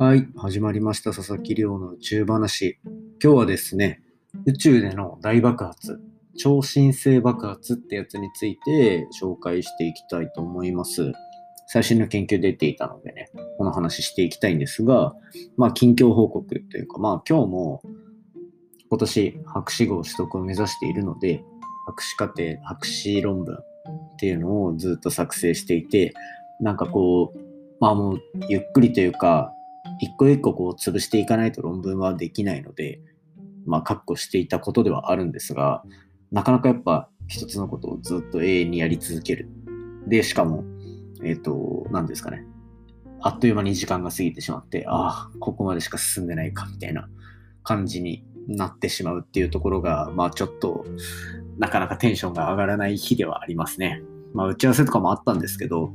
はい、始まりました。佐々木亮の宇宙話。今日はですね、宇宙での大爆発、超新星爆発ってやつについて紹介していきたいと思います。最新の研究出ていたのでね、この話していきたいんですが、まあ、近況報告というか、まあ、今日も今年博士号取得を目指しているので、博士課程、博士論文っていうのをずっと作成していて、なんかこう、まあもうゆっくりというか、一個一個こう潰していかないと論文はできないので、まあ、確保していたことではあるんですが、なかなかやっぱ一つのことをずっと永遠にやり続ける。で、しかも、えっ、と、何ですかね。あっという間に時間が過ぎてしまって、ああ、ここまでしか進んでないか、みたいな感じになってしまうっていうところが、まあちょっと、なかなかテンションが上がらない日ではありますね。まあ打ち合わせとかもあったんですけど、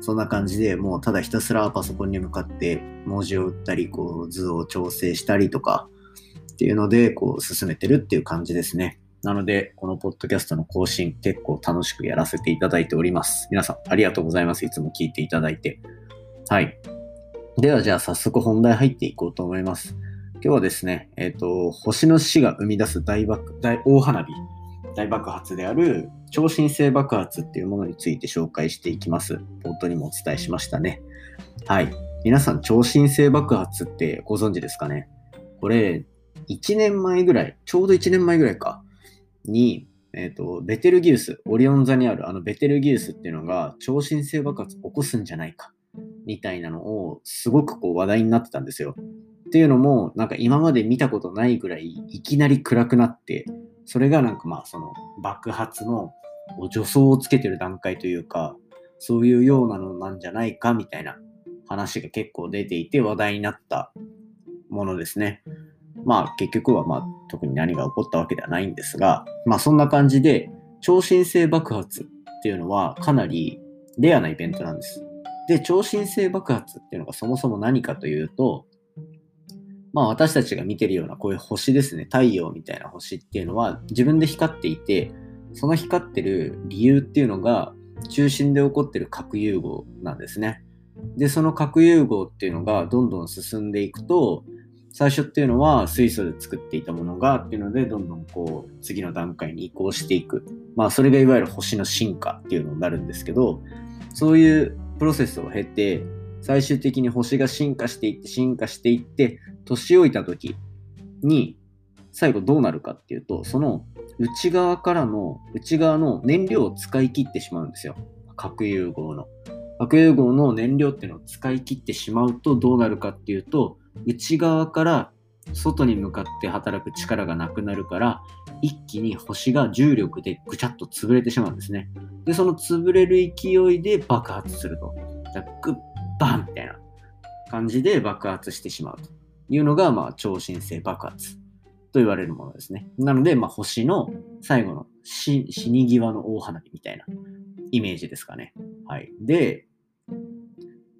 そんな感じでもうただひたすらパソコンに向かって文字を打ったり、こう図を調整したりとかっていうので、こう進めてるっていう感じですね。なので、このポッドキャストの更新結構楽しくやらせていただいております。皆さんありがとうございます。いつも聞いていただいて。はい。ではじゃあ早速本題入っていこうと思います。今日はですね、えっ、と、星の死が生み出す大爆、大、大花火、大爆発である超新星爆発っていうものについて紹介していきます。冒頭にもお伝えしましたね。はい。皆さん、超新星爆発ってご存知ですかね？これ、1年前ぐらい、ちょうど1年前ぐらいか、に、えっ、と、ベテルギウス、オリオン座にあるあのベテルギウスっていうのが超新星爆発起こすんじゃないか、みたいなのをすごくこう話題になってたんですよ。っていうのも、なんか今まで見たことないぐらいいきなり暗くなって、それがなんかまあその爆発の助走をつけてる段階というか、そういうようなのなんじゃないかみたいな話が結構出ていて話題になったものですね。まあ結局はまあ特に何が起こったわけではないんですが、まあそんな感じで超新星爆発っていうのはかなりレアなイベントなんです。で、超新星爆発っていうのがそもそも何かというと、まあ私たちが見てるようなこういう星ですね、太陽みたいな星っていうのは自分で光っていて、その光ってる理由っていうのが中心で起こってる核融合なんですね。で、その核融合っていうのがどんどん進んでいくと、最初っていうのは水素で作っていたものがっていうので、どんどんこう次の段階に移行していく。まあそれがいわゆる星の進化っていうのになるんですけど、そういうプロセスを経て、最終的に星が進化していって進化していって年老いた時に最後どうなるかっていうとその内側からの内側の燃料を使い切ってしまうんですよ。核融合の。核融合の燃料っていうのを使い切ってしまうとどうなるかっていうと内側から外に向かって働く力がなくなるから一気に星が重力でぐちゃっと潰れてしまうんですね。でその潰れる勢いで爆発すると。グッバンみたいな感じで爆発してしまうというのが、まあ、超新星爆発と言われるものですね。なので、まあ、星の最後の死死に際の大花火みたいなイメージですかね。はい。で、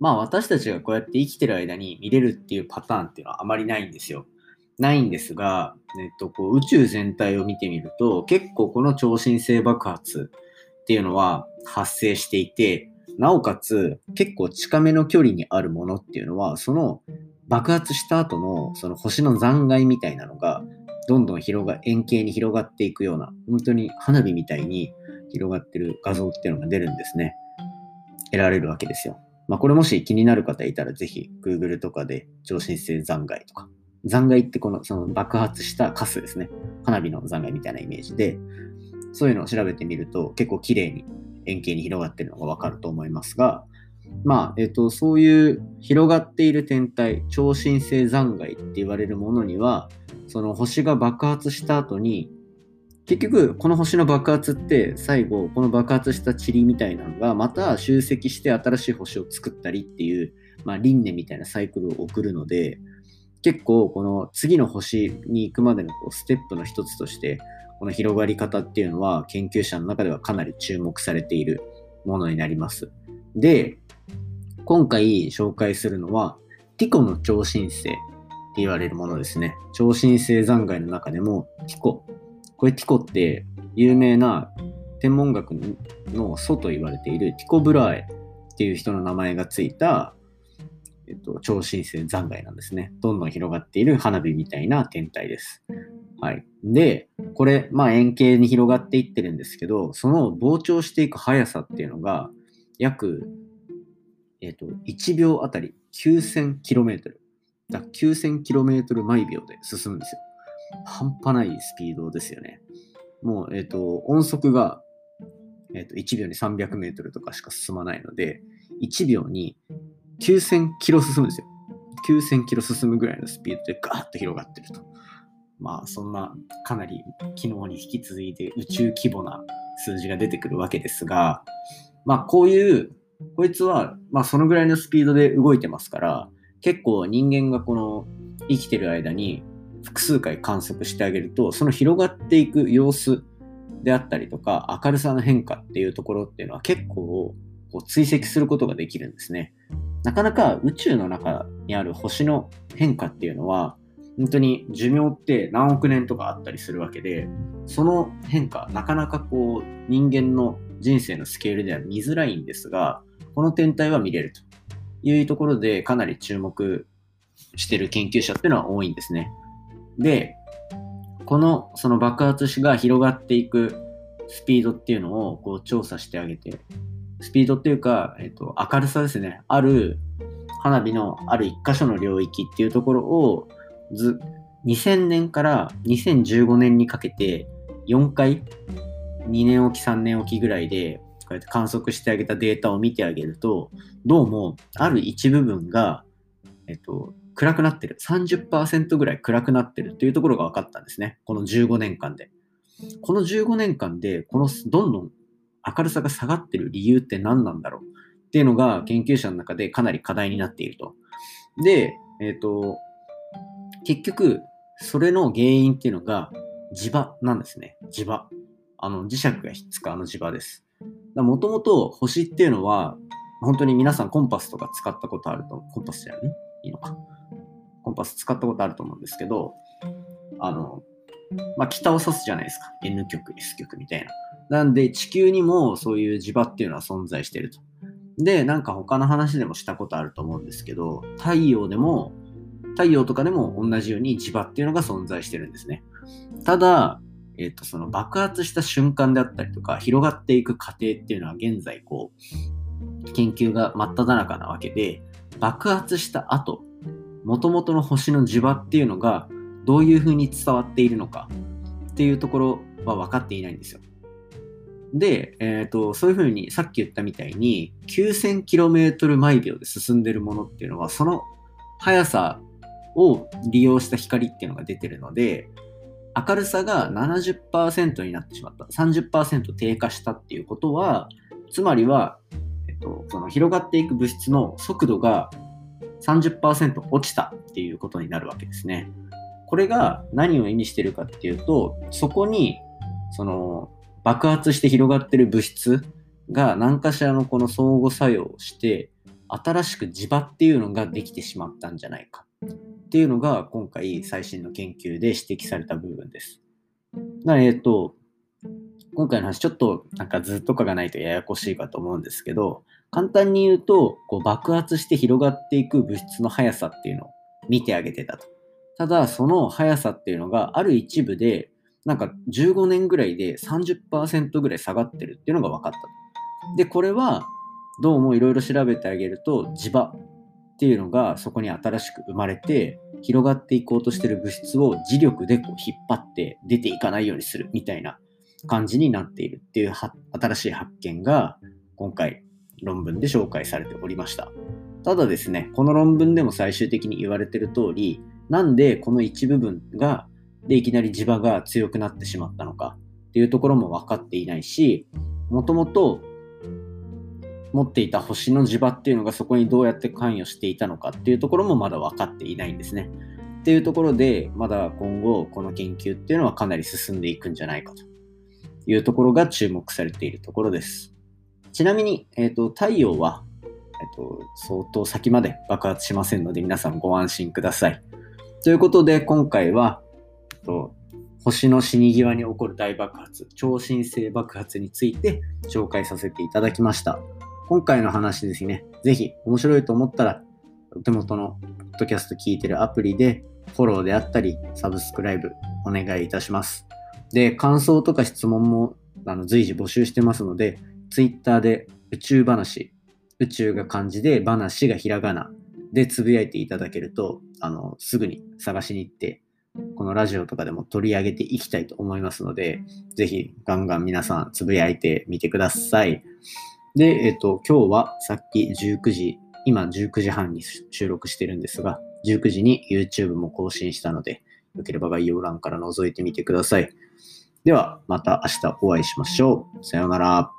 まあ私たちがこうやって生きてる間に見れるっていうパターンっていうのはあまりないんですよ。ないんですが、えっと、こう宇宙全体を見てみると、結構この超新星爆発っていうのは発生していて、なおかつ結構近めの距離にあるものっていうのはその爆発した後のその星の残骸みたいなのがどんどん広が円形に広がっていくような本当に花火みたいに広がってる画像っていうのが出るんですね。得られるわけですよ。まあこれもし気になる方いたらぜひ Google とかで超新星残骸とか。残骸ってこのその爆発したカスですね。花火の残骸みたいなイメージでそういうのを調べてみると結構綺麗に円形に広がっているのがわかると思いますが、まあ、えっ、と、そういう広がっている天体、超新星残骸って言われるものには、その星が爆発した後に、結局、この星の爆発って最後、この爆発した塵みたいなのがまた集積して新しい星を作ったりっていう、まあ、輪廻みたいなサイクルを送るので、結構この次の星に行くまでのこうステップの一つとして、この広がり方っていうのは研究者の中ではかなり注目されているものになります。で、今回紹介するのは、ティコの超新星って言われるものですね。超新星残骸の中でもティコ。これティコって有名な天文学の祖と言われているティコ・ブラーエっていう人の名前がついた、えっと、超新星残骸なんですね。どんどん広がっている花火みたいな天体です。はい。で、これ、まあ円形に広がっていってるんですけど、その膨張していく速さっていうのが、約、えっと、1秒あたり 9000km。だ 9000km 毎秒で進むんですよ。半端ないスピードですよね。もう、えっ、と、音速が、えっ、と、1秒に300メートルとかしか進まないので、1秒に9000キロ進むんですよ。9000キロ進むぐらいのスピードでガーッと広がってると。まあ、そんなかなり昨日に引き続いて宇宙規模な数字が出てくるわけですが、まあ、こういう、こいつは、まあ、そのぐらいのスピードで動いてますから、結構人間がこの生きてる間に複数回観測してあげると、その広がっていく様子であったりとか、明るさの変化っていうところっていうのは結構こう追跡することができるんですね。なかなか宇宙の中にある星の変化っていうのは、本当に寿命って何億年とかあったりするわけで、その変化、なかなかこう人間の人生のスケールでは見づらいんですが、この天体は見れるというところでかなり注目してる研究者っていうのは多いんですね。で、このその爆発しが広がっていくスピードっていうのをこう調査してあげて、スピードっていうか、えっと、明るさですね。ある花火のある一箇所の領域っていうところをず2000年から2015年にかけて4回2年おき3年おきぐらいでこうやって観測してあげたデータを見てあげるとどうもある一部分が、えっと、暗くなってる。30%ぐらい暗くなってるというところが分かったんですね。この15年間で。この15年間で、このどんどん明るさが下がってる理由って何なんだろうっていうのが研究者の中でかなり課題になっていると。で、えっ、と、結局、それの原因っていうのが磁場なんですね。磁場。あの、磁石がひっつくあの磁場です。もともと星っていうのは、本当に皆さんコンパスとか使ったことあると、コンパスじゃない？いいのか。コンパス使ったことあると思うんですけど、あの、まあ、北を指すじゃないですか。N 極、S 極みたいな。なんで、地球にもそういう磁場っていうのは存在してると。で、なんか他の話でもしたことあると思うんですけど、太陽でも、太陽とかでも同じように磁場っていうのが存在してるんですね。ただ、えっ、と、その爆発した瞬間であったりとか、広がっていく過程っていうのは現在、こう、研究が真っ只中なわけで、爆発した後、もともとの星の磁場っていうのがどういうふうに伝わっているのかっていうところは分かっていないんですよ。で、えーと、そういうふうにさっき言ったみたいに 9000km 毎秒で進んでるものっていうのはその速さを利用した光っていうのが出てるので明るさが70%になってしまった30%低下したっていうことはつまりは、えっと、その広がっていく物質の速度が30%落ちたっていうことになるわけですね。これが何を意味してるかっていうと、そこにその爆発して広がってる物質が何かしらのこの相互作用をして、新しく磁場っていうのができてしまったんじゃないかっていうのが今回最新の研究で指摘された部分です。なえっと、今回の話ちょっとなんか図とかがないとややこしいかと思うんですけど、簡単に言うと、こう爆発して広がっていく物質の速さっていうのを見てあげてたと。ただ、その速さっていうのがある一部で、なんか15年ぐらいで30%ぐらい下がってるっていうのが分かったと。で、これはどうもいろいろ調べてあげると、磁場っていうのがそこに新しく生まれて、広がっていこうとしてる物質を磁力でこう引っ張って出ていかないようにするみたいな感じになっているっていう新しい発見が今回論文で紹介されておりました。ただですね、この論文でも最終的に言われている通り、なんでこの一部分が、でいきなり磁場が強くなってしまったのかっていうところも分かっていないし、もともと持っていた星の磁場っていうのがそこにどうやって関与していたのかっていうところもまだ分かっていないんですね。っていうところで、まだ今後この研究っていうのはかなり進んでいくんじゃないかというところが注目されているところです。ちなみに、えーと、太陽は、えーと、相当先まで爆発しませんので皆さんご安心ください。ということで今回は、えーと、星の死に際に起こる大爆発、超新星爆発について紹介させていただきました。今回の話ですね、ぜひ面白いと思ったらお手元のポッドキャスト聞いてるアプリでフォローであったり、サブスクライブお願いいたします。で、感想とか質問もあの随時募集してますので、Twitter で宇宙話、宇宙が漢字で話がひらがなでつぶやいていただけると、あの、すぐに探しに行って、このラジオとかでも取り上げていきたいと思いますので、ぜひガンガン皆さんつぶやいてみてください。で、えっと、今日はさっき19時、今19時半に収録してるんですが、19時に YouTube も更新したので、よければ概要欄から覗いてみてください。では、また明日お会いしましょう。さようなら。